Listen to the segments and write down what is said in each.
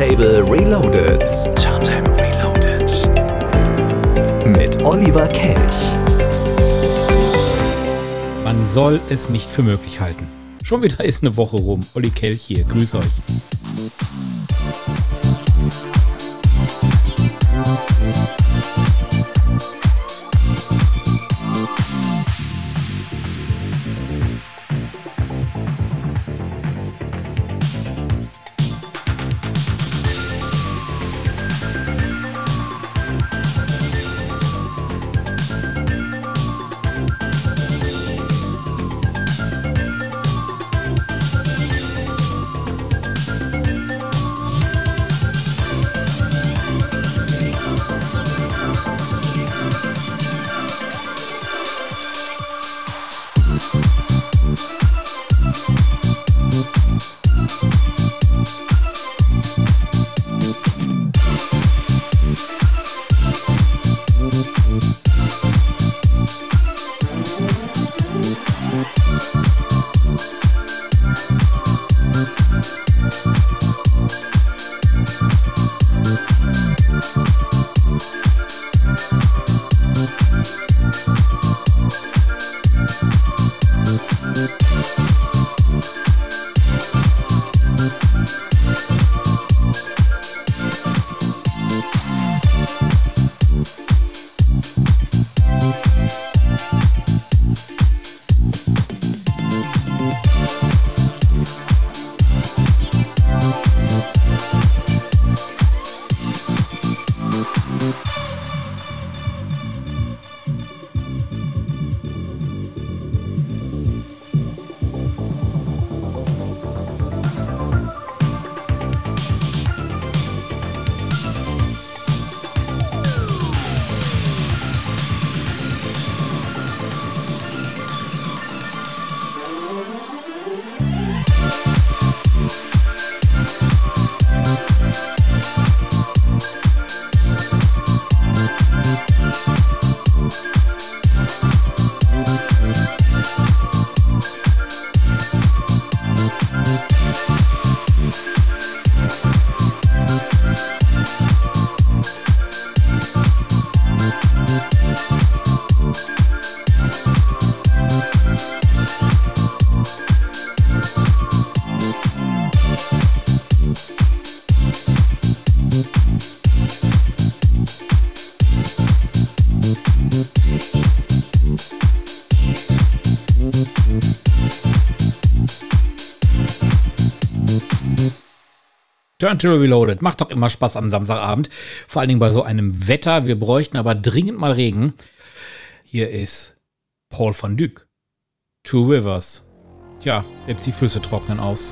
Turntable Reloaded. Turntable Reloaded. Mit Oliver Kelch. Man soll es nicht für möglich halten. Schon wieder ist eine Woche rum. Olli Kelch hier. Grüß euch. Turntable Reloaded. Macht doch immer Spaß am Samstagabend. Vor allen Dingen bei so einem Wetter. Wir bräuchten aber dringend mal Regen. Hier ist Paul van Dyk. Two Rivers. Tja, selbst die Flüsse trocknen aus.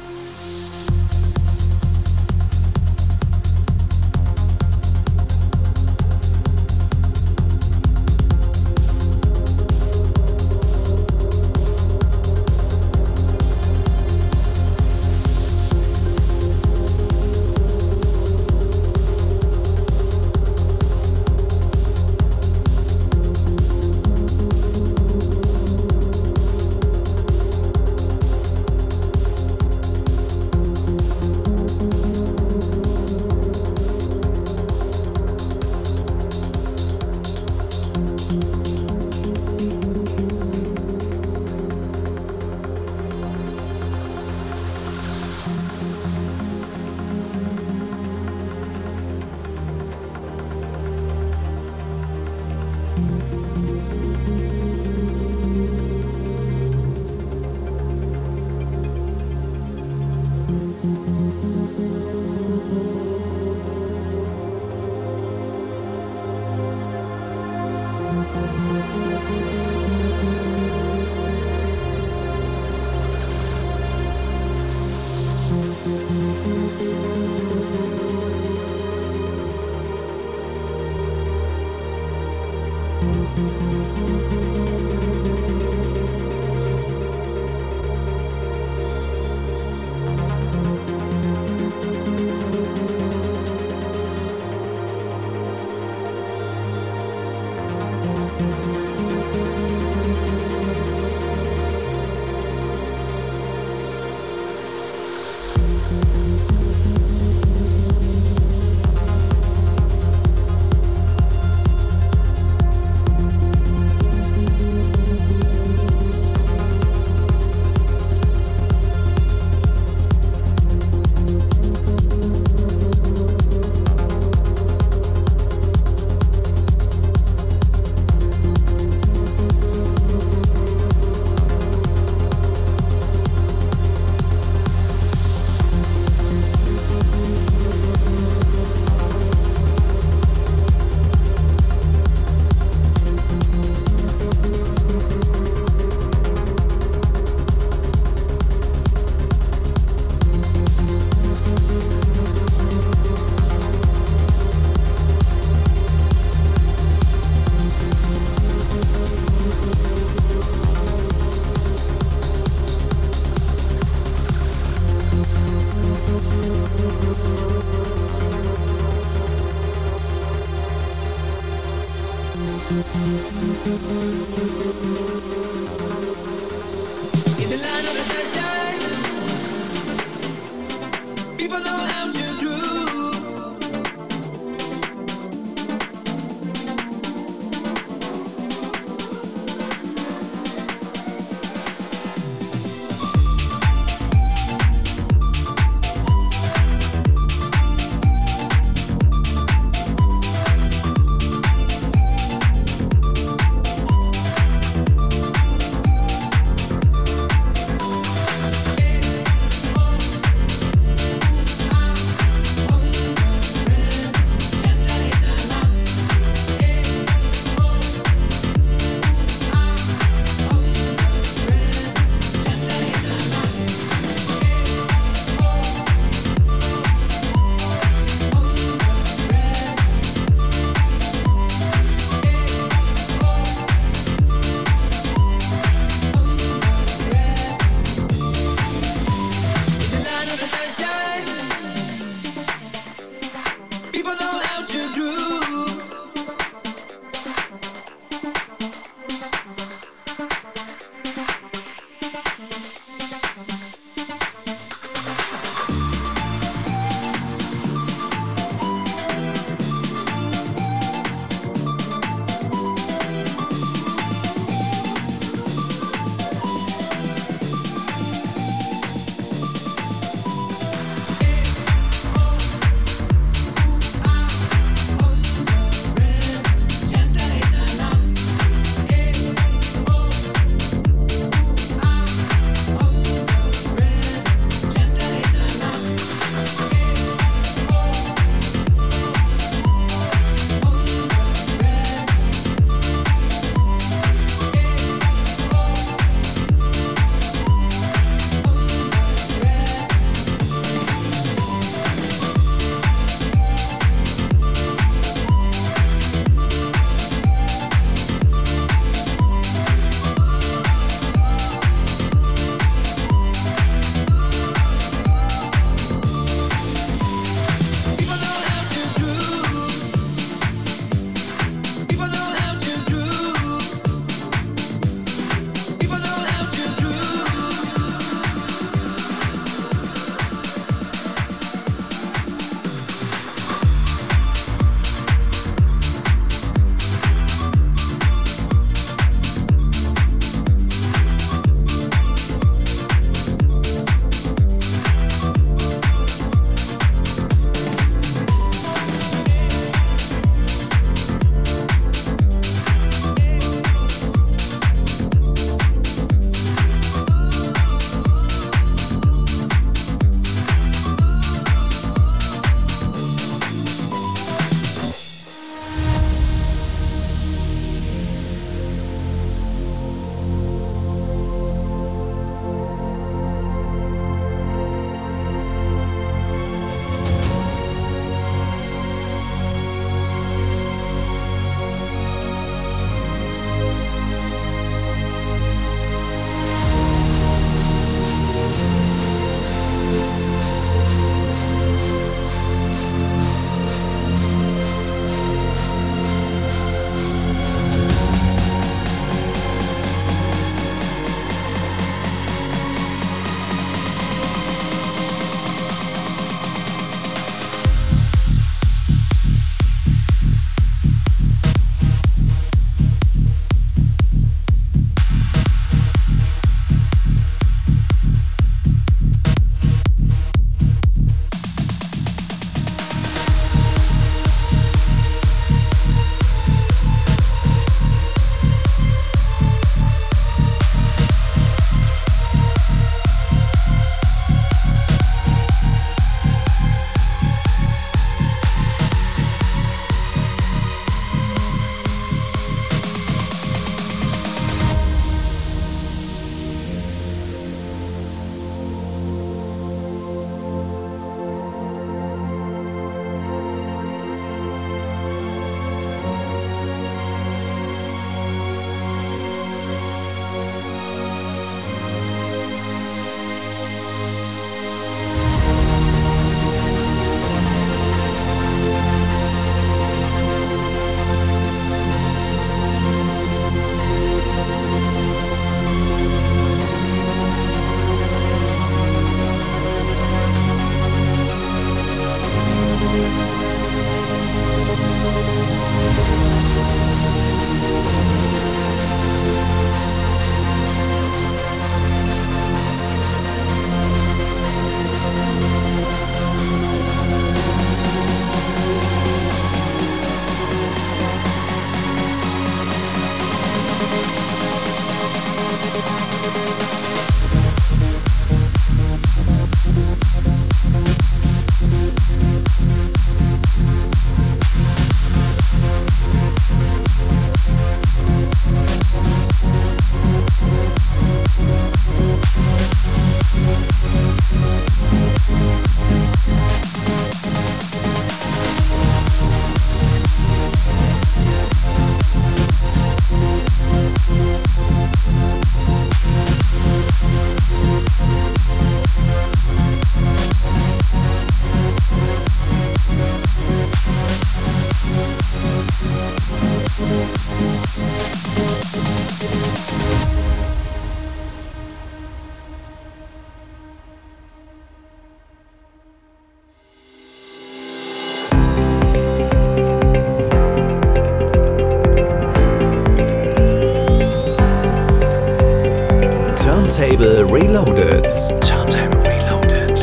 Turntable Reloaded. Turntable Reloaded.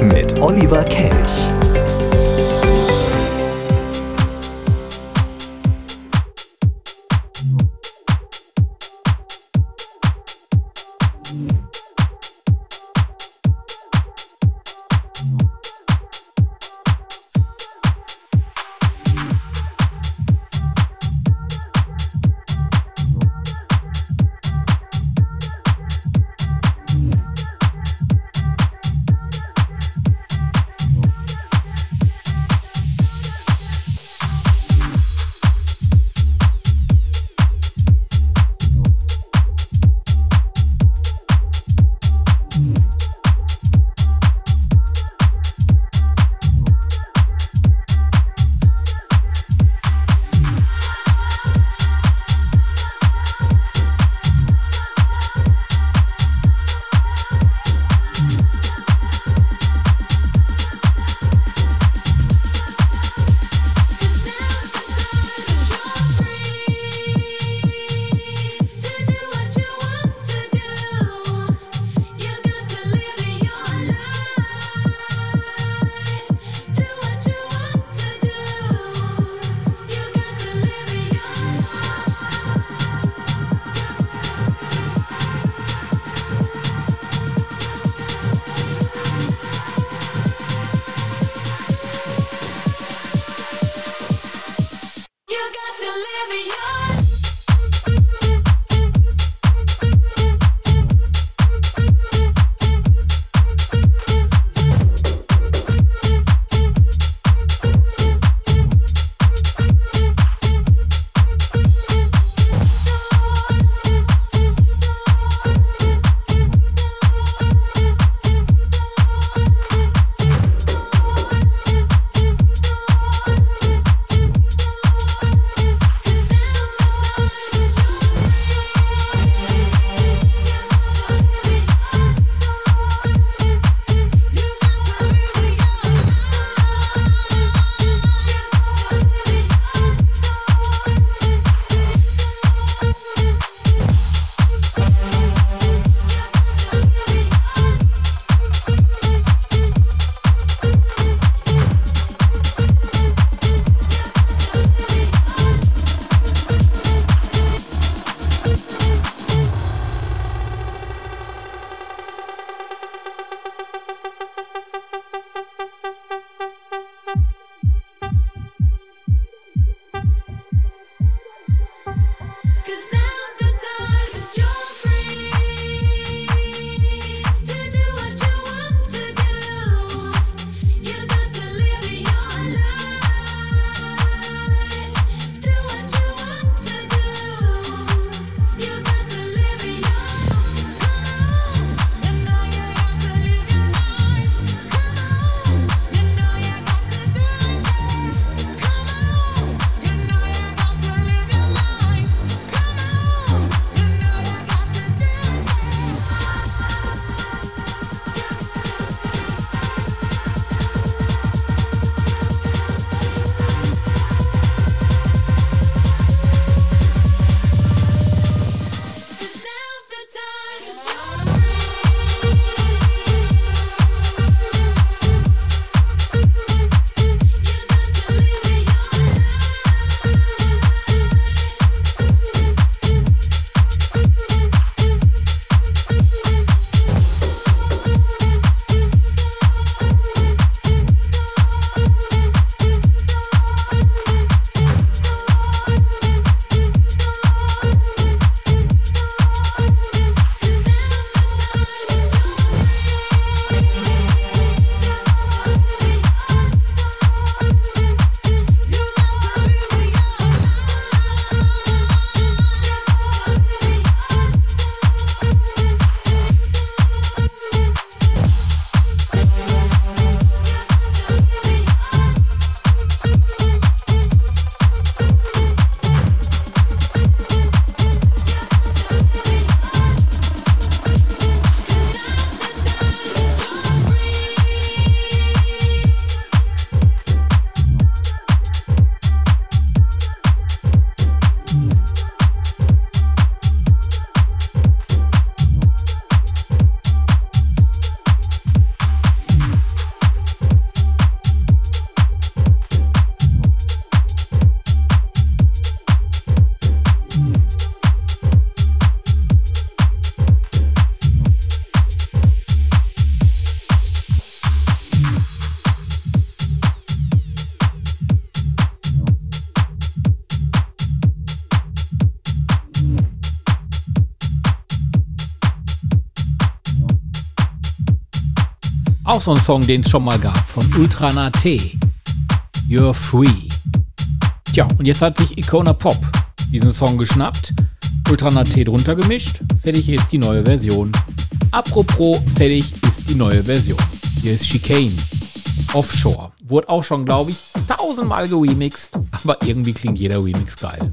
Mit Oliver Kelch. So ein Song, den es schon mal gab, von Ultrana T. You're Free. Tja, und jetzt hat sich Icona Pop diesen Song geschnappt, Ultrana T drunter gemischt, fertig ist die neue Version. Apropos, fertig ist die neue Version. Hier ist Chicane. Offshore. Wurde auch schon, glaube ich, tausendmal geremixed, aber irgendwie klingt jeder Remix geil.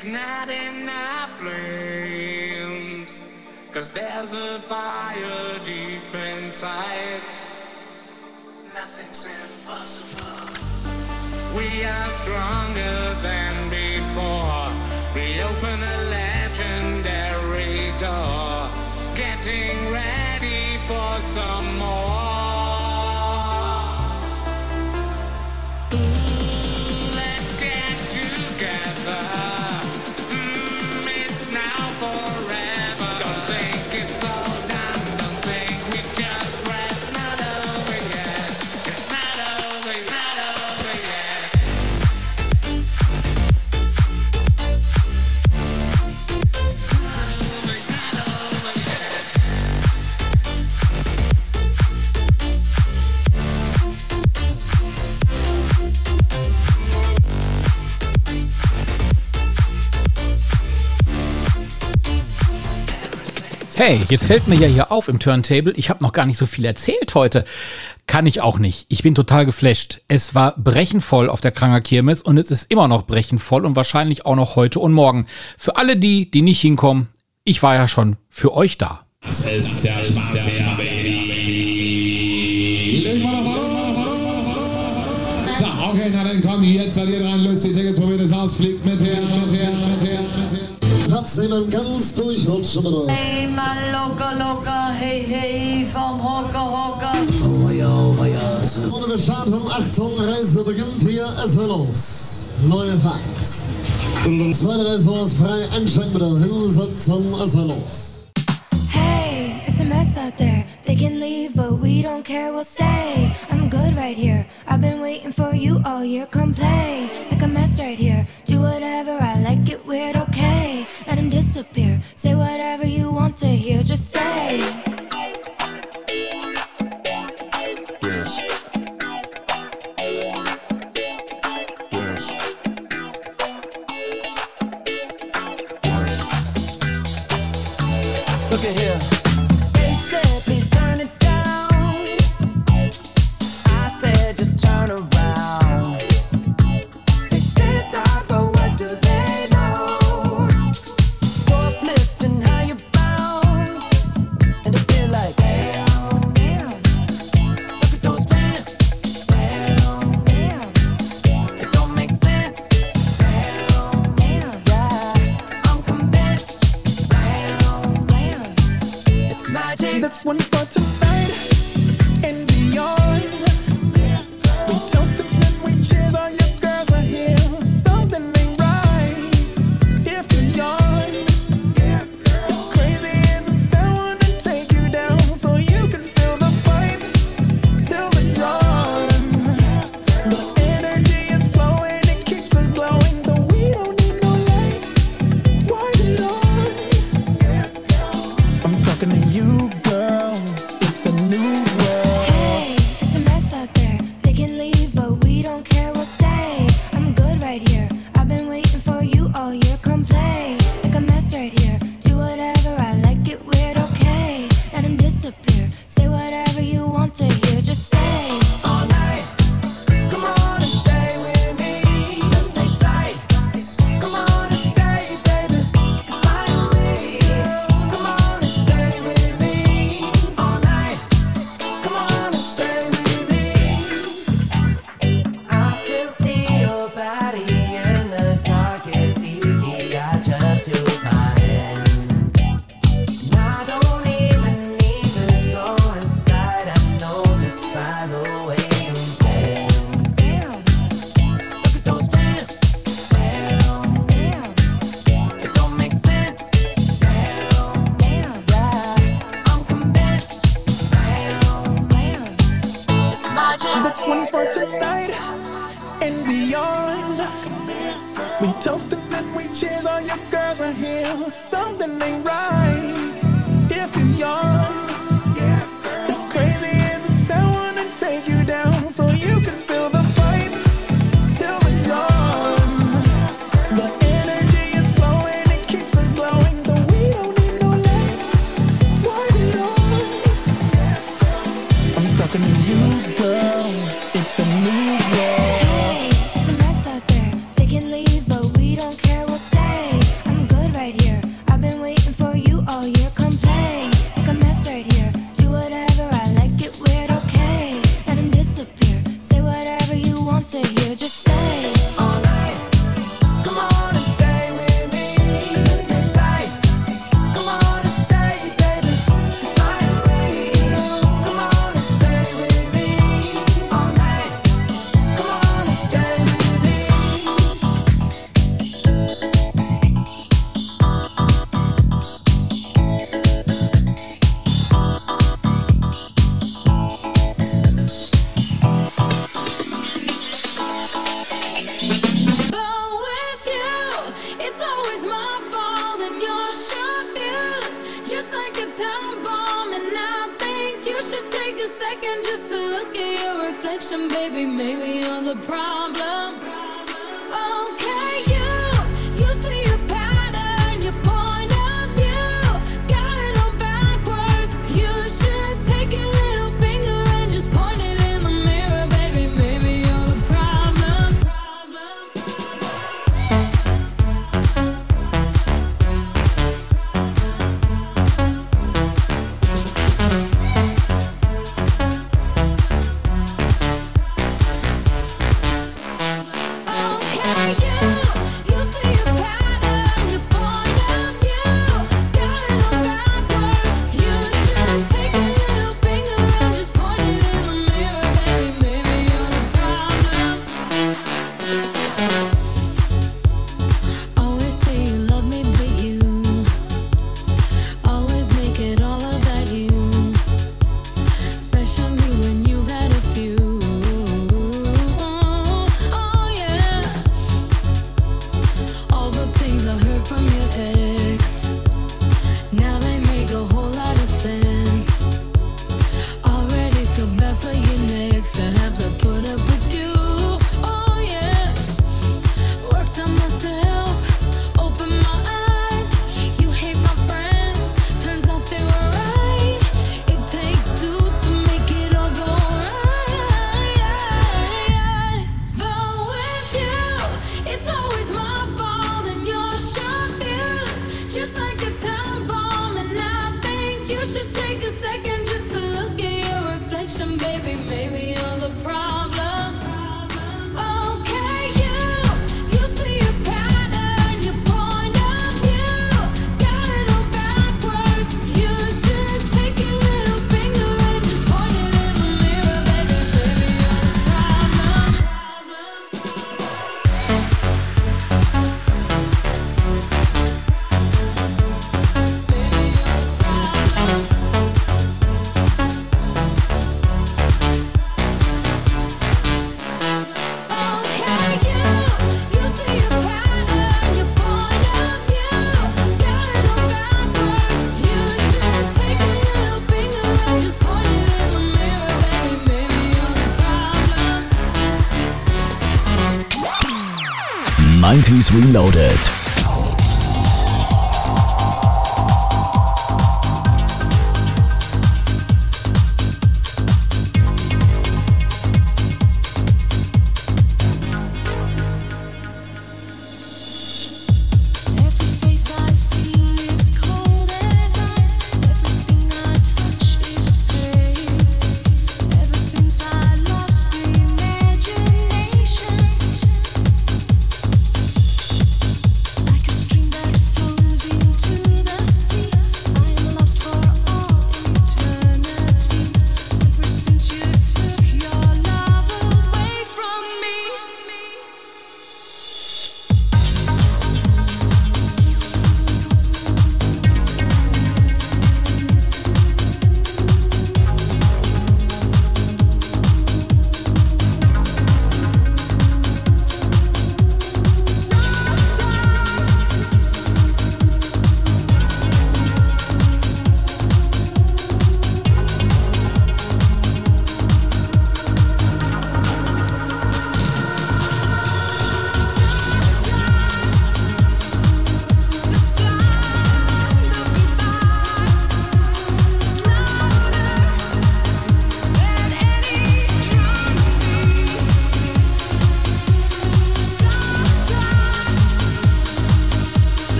Igniting our flames. Cause there's a fire deep inside. Nothing's impossible. We are stronger than before. We open Hey, jetzt fällt mir ja hier auf im Turntable, ich habe noch gar nicht so viel erzählt heute. Kann ich auch nicht. Ich bin total geflasht. Es war brechenvoll auf der Kranger Kirmes und es ist immer noch brechenvoll und wahrscheinlich auch noch heute und morgen. Für alle die, die nicht hinkommen, ich war ja schon für euch da. Das ist der Spaß, der So, okay, na dann komm, jetzt seid ihr dran, löst die Tickets, probiert es aus, fliegt mit her, mit her, mit her, mit her. Platz nehmen, ganz durchrutschen bitte. Hey, my loca, loca, hey, hey, vom Hocker, Hocker. Und wir starten, Achtung, Reise beginnt hier, es wird los. Neue Fahrt. Um Zweite Reise ist frei, einsteigen bitte, hinsetzen, es wird los. Hey, it's a mess out there. They can leave, but we don't care, we'll stay. I'm good right here. I've been waiting for you all year. Come play, make a mess right here. Do whatever, I like it weird, okay. Disappear. Say whatever you want to hear, just stay. Reloaded.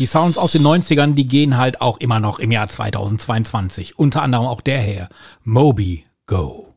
Die Sounds aus den 90ern, die gehen halt auch immer noch im Jahr 2022. Unter anderem auch der her. Moby Go.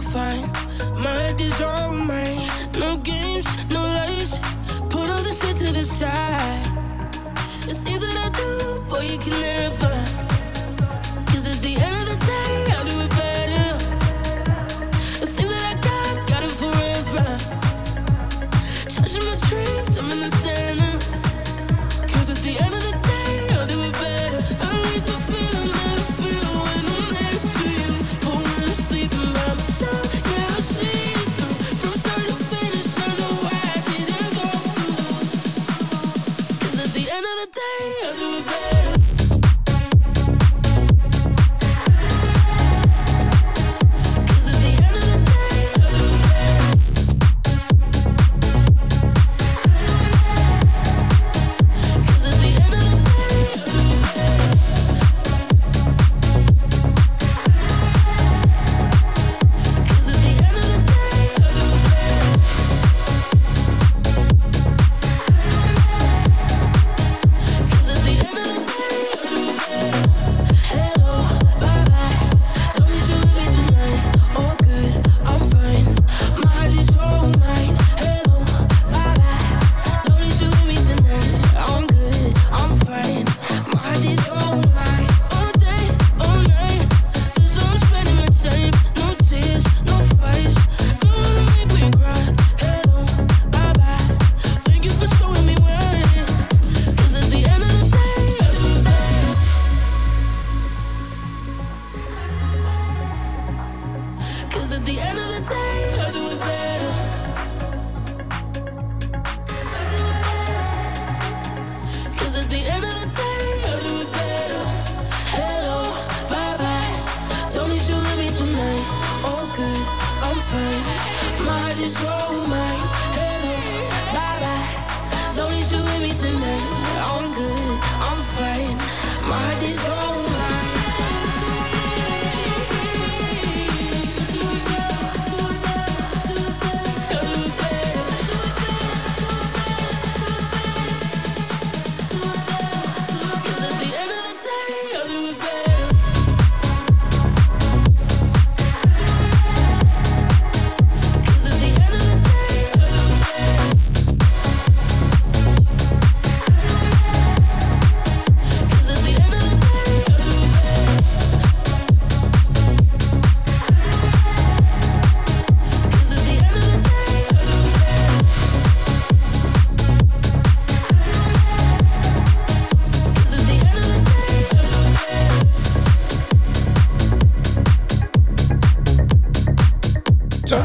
all fine. My head is all mine. No games, no lies. Put all the shit to the side. The things that I do, boy, you can never.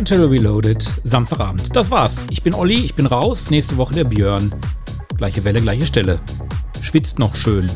Pantera Reloaded, Samstagabend. Das war's. Ich bin Olli, ich bin raus. Nächste Woche der Björn. Gleiche Welle, gleiche Stelle. Schwitzt noch schön.